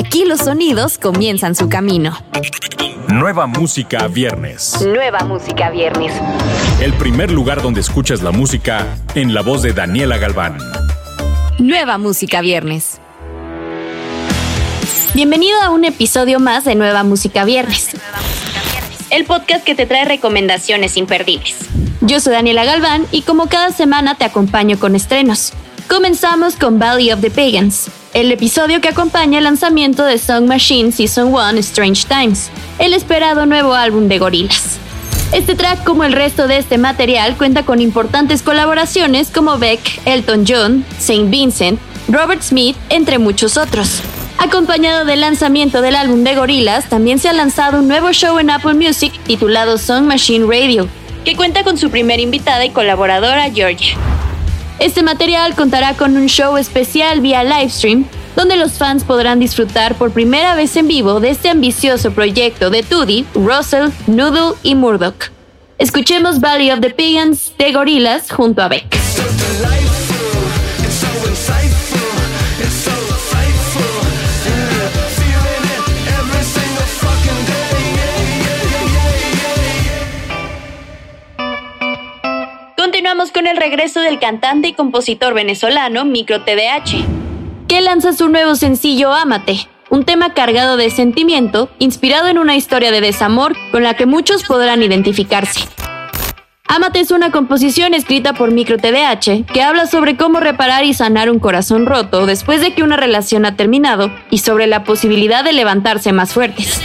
Aquí los sonidos comienzan su camino. Nueva música viernes. Nueva música viernes. El primer lugar donde escuchas la música en la voz de Daniela Galván. Nueva música viernes. Bienvenido a un episodio más de Nueva Música Viernes. El podcast que te trae recomendaciones imperdibles. Yo soy Daniela Galván y como cada semana te acompaño con estrenos. Comenzamos con Valley of the Pagans, el episodio que acompaña el lanzamiento de Song Machine Season 1 Strange Times, el esperado nuevo álbum de Gorillaz. Este track, como el resto de este material, cuenta con importantes colaboraciones como Beck, Elton John, Saint Vincent, Robert Smith, entre muchos otros. Acompañado del lanzamiento del álbum de Gorillaz, también se ha lanzado un nuevo show en Apple Music titulado Song Machine Radio, que cuenta con su primera invitada y colaboradora Georgia. Este material contará con un show especial vía livestream, donde los fans podrán disfrutar por primera vez en vivo de este ambicioso proyecto de Tudi, Russell, Noodle y Murdoch. Escuchemos Valley of the Pagans de Gorillaz junto a Beck. Con el regreso del cantante y compositor venezolano Micro TDH, que lanza su nuevo sencillo Ámate, un tema cargado de sentimiento, inspirado en una historia de desamor con la que muchos podrán identificarse. Ámate es una composición escrita por Micro TDH que habla sobre cómo reparar y sanar un corazón roto después de que una relación ha terminado y sobre la posibilidad de levantarse más fuertes.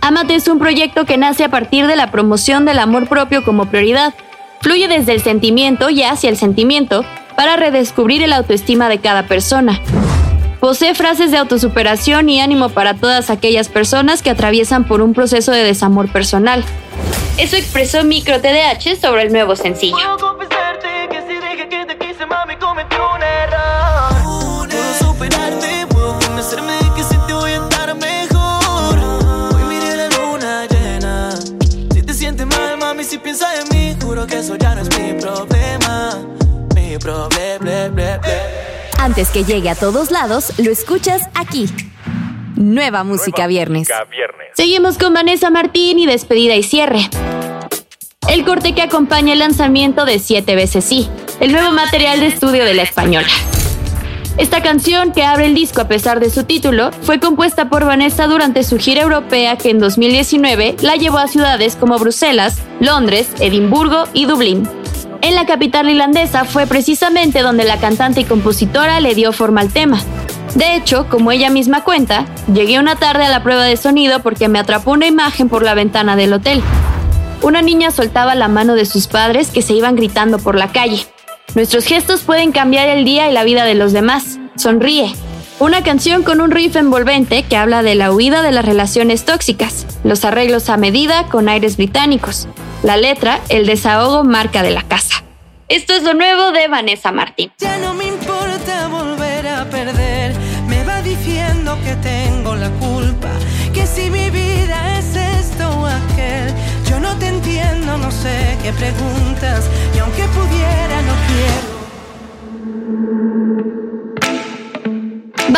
Amate es un proyecto que nace a partir de la promoción del amor propio como prioridad Fluye desde el sentimiento y hacia el sentimiento para redescubrir el autoestima de cada persona. Posee frases de autosuperación y ánimo para todas aquellas personas que atraviesan por un proceso de desamor personal. Eso expresó Micro TDH sobre el nuevo sencillo. Que eso ya no es mi problema. Mi problema. Antes que llegue a todos lados, lo escuchas aquí. Nueva música viernes. Seguimos con Vanessa Martín y despedida y cierre. El corte que acompaña el lanzamiento de Siete veces sí, el nuevo material de estudio de la española. Esta canción, que abre el disco a pesar de su título, fue compuesta por Vanessa durante su gira europea que en 2019 la llevó a ciudades como Bruselas, Londres, Edimburgo y Dublín. En la capital irlandesa fue precisamente donde la cantante y compositora le dio forma al tema. De hecho, como ella misma cuenta, llegué una tarde a la prueba de sonido porque me atrapó una imagen por la ventana del hotel. Una niña soltaba la mano de sus padres que se iban gritando por la calle. Nuestros gestos pueden cambiar el día y la vida de los demás. Sonríe. Una canción con un riff envolvente que habla de la huida de las relaciones tóxicas, los arreglos a medida con aires británicos. La letra, el desahogo marca de la casa. Esto es lo nuevo de Vanessa Martín. Ya no me importa volver a perder, me va diciendo que tengo la culpa, que si mi vida es esto o aquel, yo no te entiendo, no sé qué preguntas, y aunque pudiera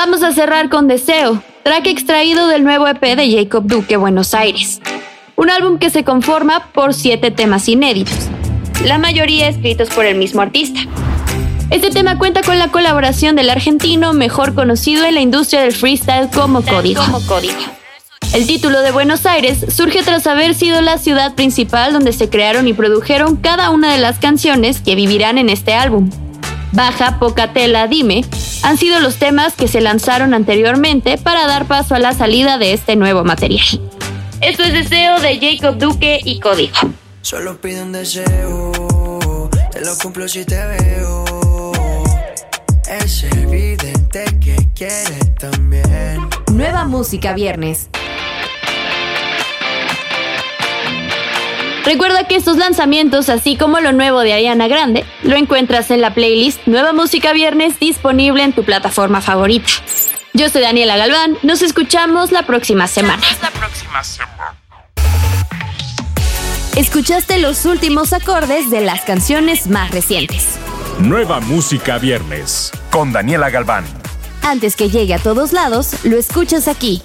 Vamos a cerrar con Deseo, track extraído del nuevo EP de Jacob Duque Buenos Aires. Un álbum que se conforma por siete temas inéditos, la mayoría escritos por el mismo artista. Este tema cuenta con la colaboración del argentino mejor conocido en la industria del freestyle como Código. El título de Buenos Aires surge tras haber sido la ciudad principal donde se crearon y produjeron cada una de las canciones que vivirán en este álbum. Baja, Poca Tela, Dime han sido los temas que se lanzaron anteriormente para dar paso a la salida de este nuevo material. Esto es Deseo de Jacob Duque y Código. Solo pido un deseo, te lo cumplo si te veo. Es evidente que quieres también. Nueva música viernes. Recuerda que estos lanzamientos, así como lo nuevo de Ariana Grande, lo encuentras en la playlist Nueva Música Viernes disponible en tu plataforma favorita. Yo soy Daniela Galván, nos escuchamos la próxima semana. Escuchaste los últimos acordes de las canciones más recientes. Nueva música viernes con Daniela Galván. Antes que llegue a todos lados, lo escuchas aquí.